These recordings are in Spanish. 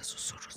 A Susurros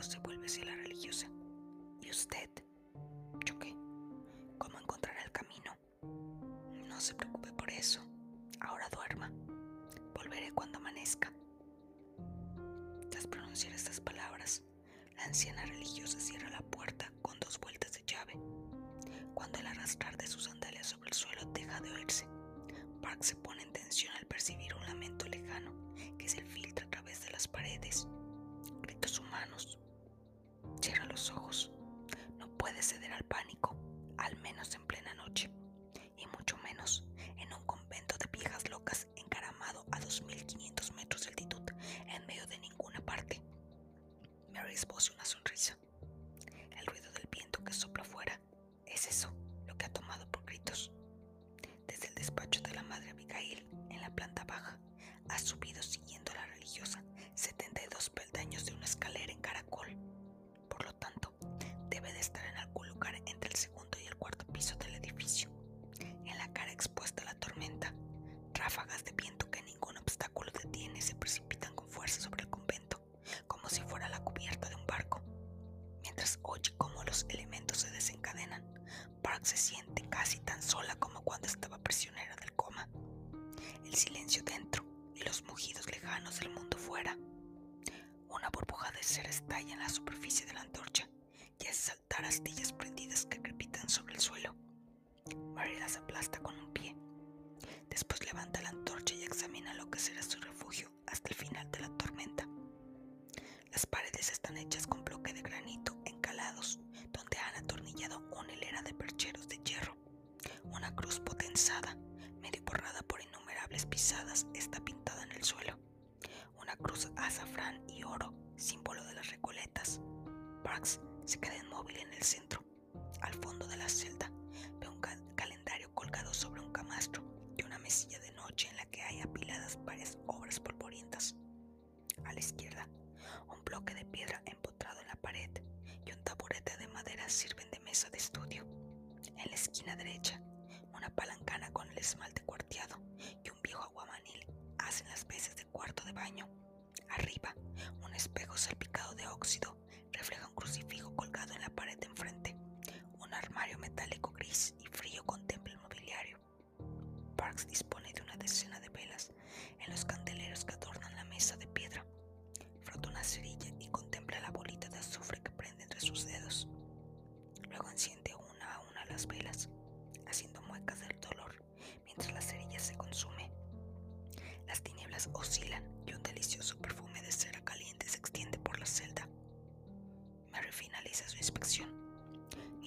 Se vuelve hacia la religiosa. ¿Y usted? ¿Yo qué? ¿Cómo encontrará el camino? No se preocupe por eso. Ahora duerma. Volveré cuando amanezca. Tras pronunciar estas palabras, la anciana religiosa cierra la puerta con dos vueltas de llave. Cuando el arrastrar de sus sandalias sobre el suelo deja de oírse, Park se pone en tensión al percibir un lamento lejano que se filtra a través de las paredes. Gritos humanos. Los ojos. No puede ceder al pánico, al menos en plena las aplasta con un pie. Después levanta la antorcha y examina lo que será su refugio hasta el final de la tormenta. Las paredes están hechas con bloque de granito encalados, donde han atornillado una hilera de percheros de hierro. Una cruz potenzada, medio borrada por innumerables pisadas, está pintada en el suelo. Una cruz azafrán y oro, símbolo de las recoletas. Parks se queda inmóvil en el centro. Al fondo de la celda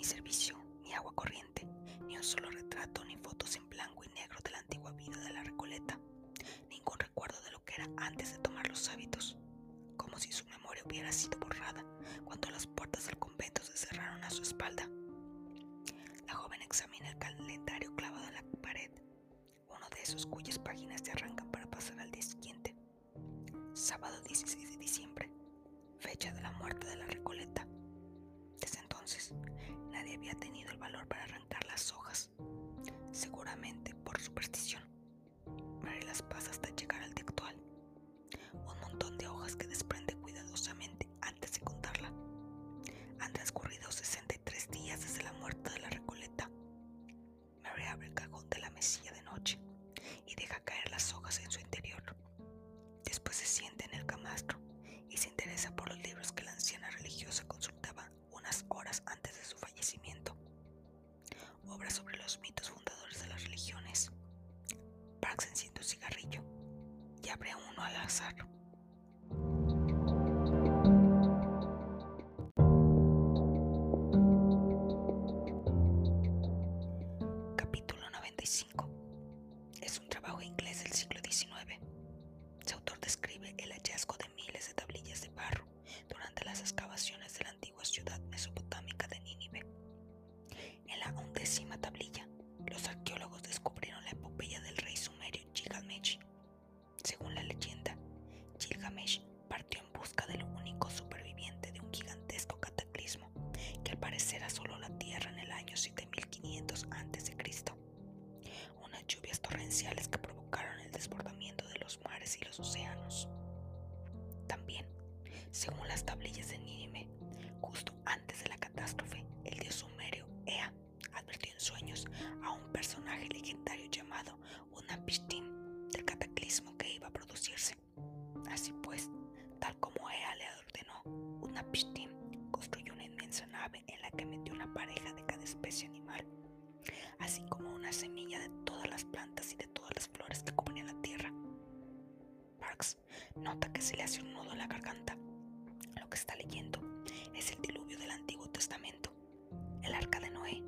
Ni servicio, ni agua corriente, ni un solo retrato, ni fotos en blanco y negro de la antigua vida de la Recoleta. Ningún recuerdo de lo que era antes de tomar los hábitos. Como si su memoria hubiera sido borrada cuando las puertas del convento se cerraron a su espalda. La joven examina el calendario clavado en la pared, uno de esos cuyas páginas se arrancan para pasar al día siguiente. Sábado 16 de diciembre, fecha de la muerte de la Recoleta. Desde entonces, nadie había tenido el valor para arrancar las hojas, seguramente por superstición. Mary las pasa hasta abre parecer asoló la tierra en el año 7500 a.C. Unas lluvias torrenciales que provocaron el desbordamiento de los mares y los océanos. También, según las tablillas de Nínive, especie animal, así como una semilla de todas las plantas y de todas las flores que cubrían la tierra. Parks nota que se le hace un nudo en la garganta. Lo que está leyendo es el diluvio del Antiguo Testamento, el arca de Noé,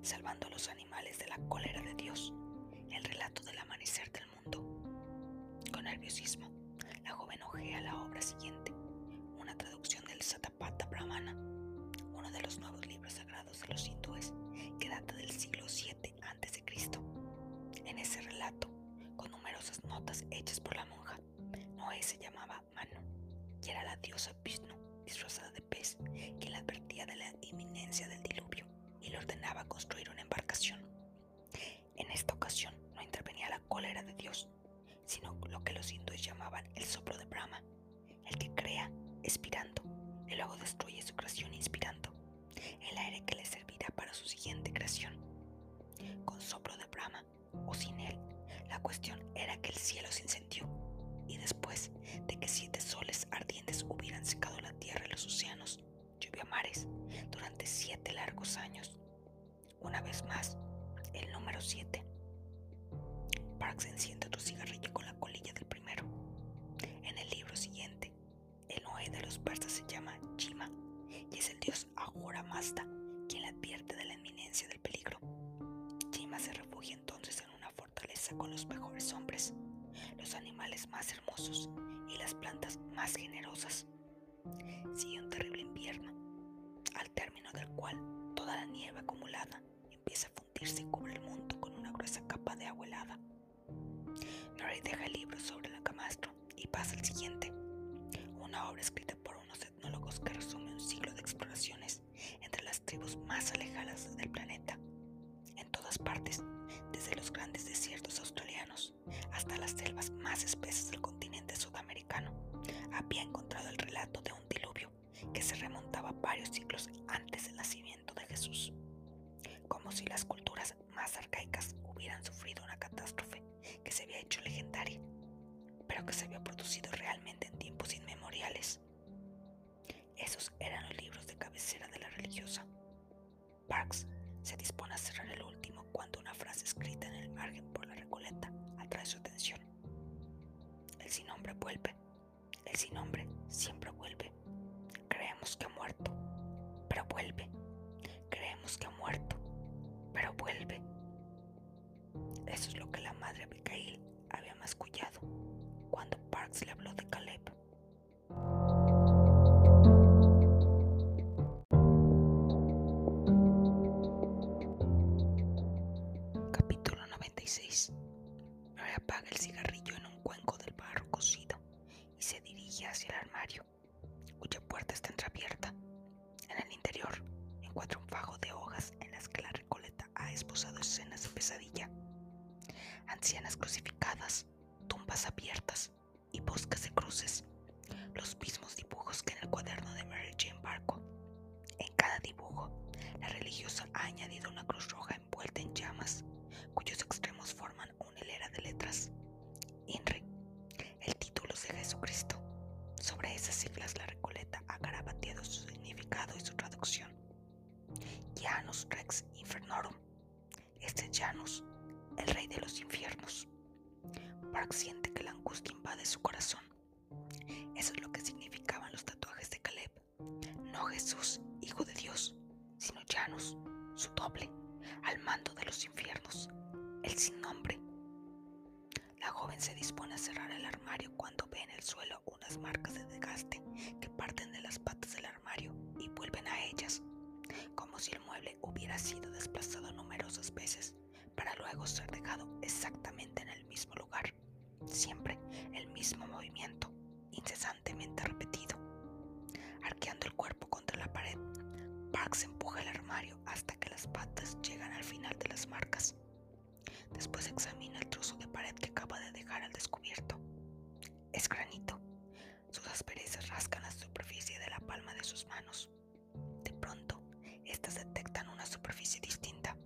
salvando a los animales de la cólera de Dios, el relato del amanecer del mundo. Con nerviosismo, la joven ojea la obra siguiente, una traducción del Satapatha Brahmana, de los nuevos libros sagrados de los hindúes, que data del siglo VII a.C. En ese relato, con numerosas notas hechas por la monja, Noé se llamaba Manu y era la diosa Vishnu disfrazada de pez, que le advertía de la inminencia del diluvio y le ordenaba construir una embarcación. En esta ocasión no intervenía la cólera de Dios, sino lo que los hindúes llamaban el soplo de Brahma, el que crea expirando y luego destruye su creación inspirando, el aire que le servirá para su siguiente creación. Con soplo de Brahma o sin él, la cuestión era que el cielo se incendió y después de que siete soles ardientes hubieran secado la tierra y los océanos, llovió a mares durante siete largos años. Una vez más, el número siete. Parks enciende otro cigarrillo Quien le advierte de la inminencia del peligro. Jima se refugia entonces en una fortaleza con los mejores hombres, los animales más hermosos y las plantas más generosas. Sigue un terrible invierno, al término del cual toda la nieve acumulada empieza a fundirse y cubre el mundo con una gruesa capa de agua helada. Murray deja el libro sobre el camastro y pasa al siguiente, una obra escrita por unos etnólogos que resume un siglo de exploraciones tribus más alejadas del planeta. En todas partes, desde los grandes desiertos australianos hasta las selvas más espesas del continente sudamericano, había encontrado el relato de un diluvio que se remontaba varios siglos antes del nacimiento de Jesús, como si las culturas más arcaicas hubieran sufrido una catástrofe que se había hecho legendaria, pero que se había producido realmente en tiempos inmemoriales. Por la recoleta atrae su atención. El sin nombre vuelve. El sin nombre siempre vuelve. Creemos que ha muerto, pero vuelve. Creemos que ha muerto, pero vuelve. Eso es lo que la madre Abigail había mascullado cuando Parks le habló de Caleb. Rex Infernorum. Este es Janus, el rey de los infiernos. Park siente que la angustia invade su corazón. Eso es lo que significaban los tatuajes de Caleb. No Jesús, Hijo de Dios, sino Janus, su doble, al mando de los infiernos, el sin nombre. La joven se dispone a cerrar el armario cuando ve en el suelo unas marcas de desgaste que parten de las patas del armario y vuelven a ellas, como si el mueble hubiera sido desplazado numerosas veces para luego ser dejado exactamente en el mismo lugar. Siempre el mismo movimiento, incesantemente repetido. Arqueando el cuerpo contra la pared, Parks empuja el armario hasta que las patas llegan al final de las marcas. Después examina el trozo de pared que acaba de dejar al descubierto. Es granito. Sus asperezas rascan la superficie de la palma de sus manos. Superficie distinta.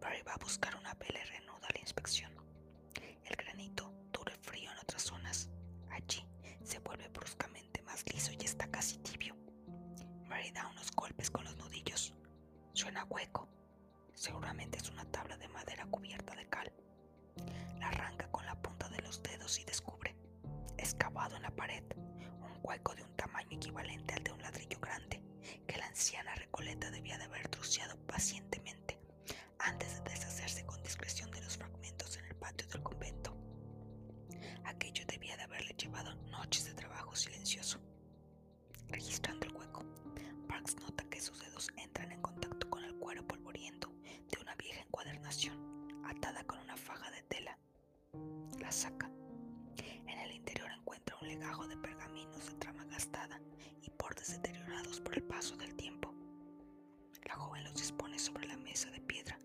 Barry va a buscar una vela paso del tiempo. La joven los dispone sobre la mesa de piedra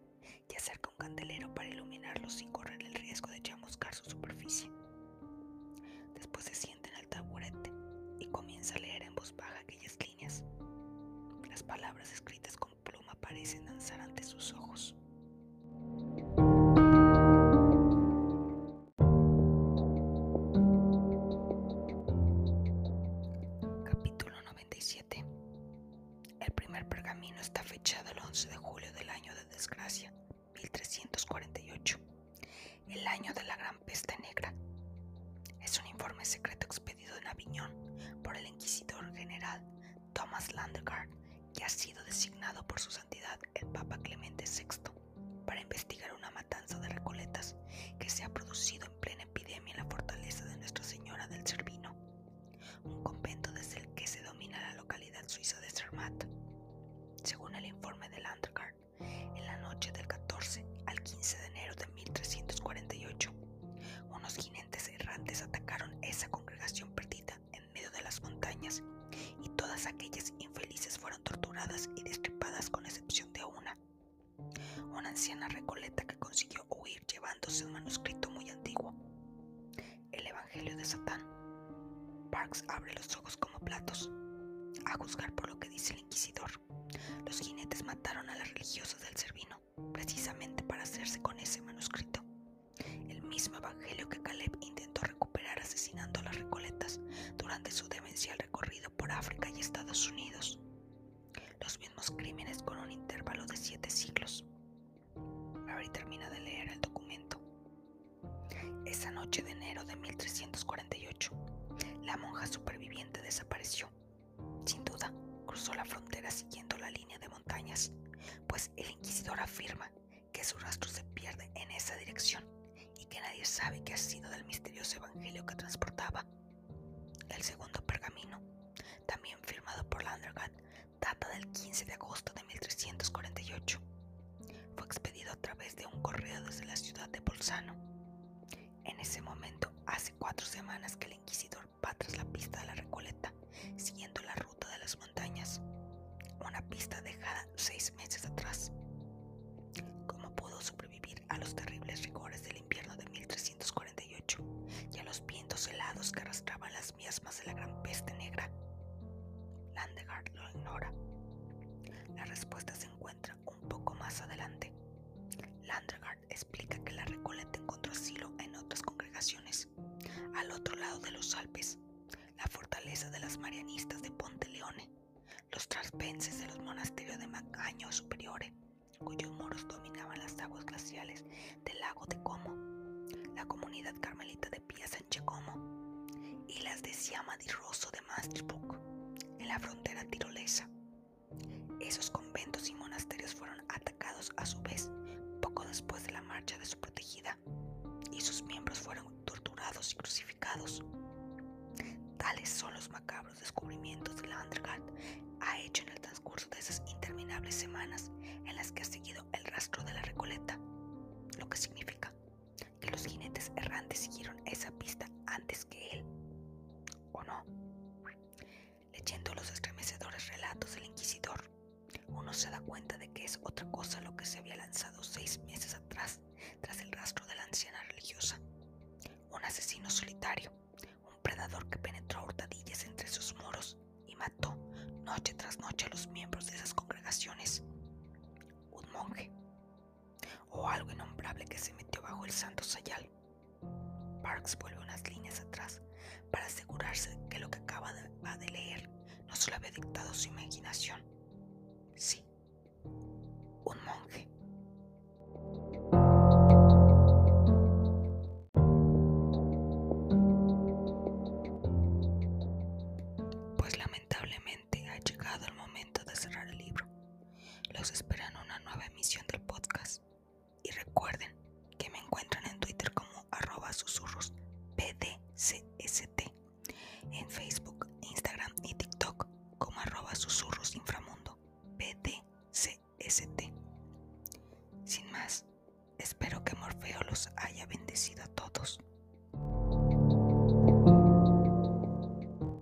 y acerca un candelero para iluminarlos sin correr el riesgo de chamuscar su superficie. Después se sienta en el taburete y comienza a leer en voz baja aquellas líneas. Las palabras escritas con pluma parecen danzar ante sus ojos. Thomas Landegard, que ha sido designado por su santidad el Papa Clemente VI para investigar una matanza de recoletas que se ha producido en plena epidemia en la fortaleza de Nuestra Señora del Cervino, un convento desde el que se domina la localidad suiza de Zermatt. Según el informe de Landegard, en la noche del 14 al 15 de aquellas infelices fueron torturadas y destripadas con excepción de una. Una anciana recoleta que consiguió huir llevándose un manuscrito muy antiguo, el Evangelio de Satán. Parks abre los ojos como platos, a juzgar por lo que dice el inquisidor. Los jinetes mataron a las religiosas del Cervino, precisamente para hacerse con ese manuscrito. Mismo evangelio que Caleb intentó recuperar asesinando a las recoletas durante su demencial recorrido por África y Estados Unidos. De los Alpes, la fortaleza de las marianistas de Ponte Leone, los traspenses de los monasterios de Macaño Superiore, cuyos muros dominaban las aguas glaciales del lago de Como, la comunidad carmelita de Pia San Giacomo y las de Siama di Rosso de Maastricht, en la frontera tirolesa. Esos conventos y monasterios fueron atacados a su vez poco después de la marcha de su protegida torturados y crucificados. Tales son los macabros descubrimientos que la Undergard ha hecho en el transcurso de esas interminables semanas en las que ha seguido el rastro de la Recoleta, lo que significa que los jinetes errantes siguieron esa pista antes que él, ¿o no? Leyendo los estremecedores relatos del inquisidor, uno se da cuenta de que es otra cosa lo que se había lanzado seis meses atrás tras el rastro de la anciana religiosa, noche tras noche a los miembros de esas congregaciones. Un monje o algo innombrable que se metió bajo el santo sayal. Parks vuelve unas líneas atrás para asegurarse que lo que acaba de, de leer no se lo había dictado su imaginación. Sí, un monje. Los esperan una nueva emisión del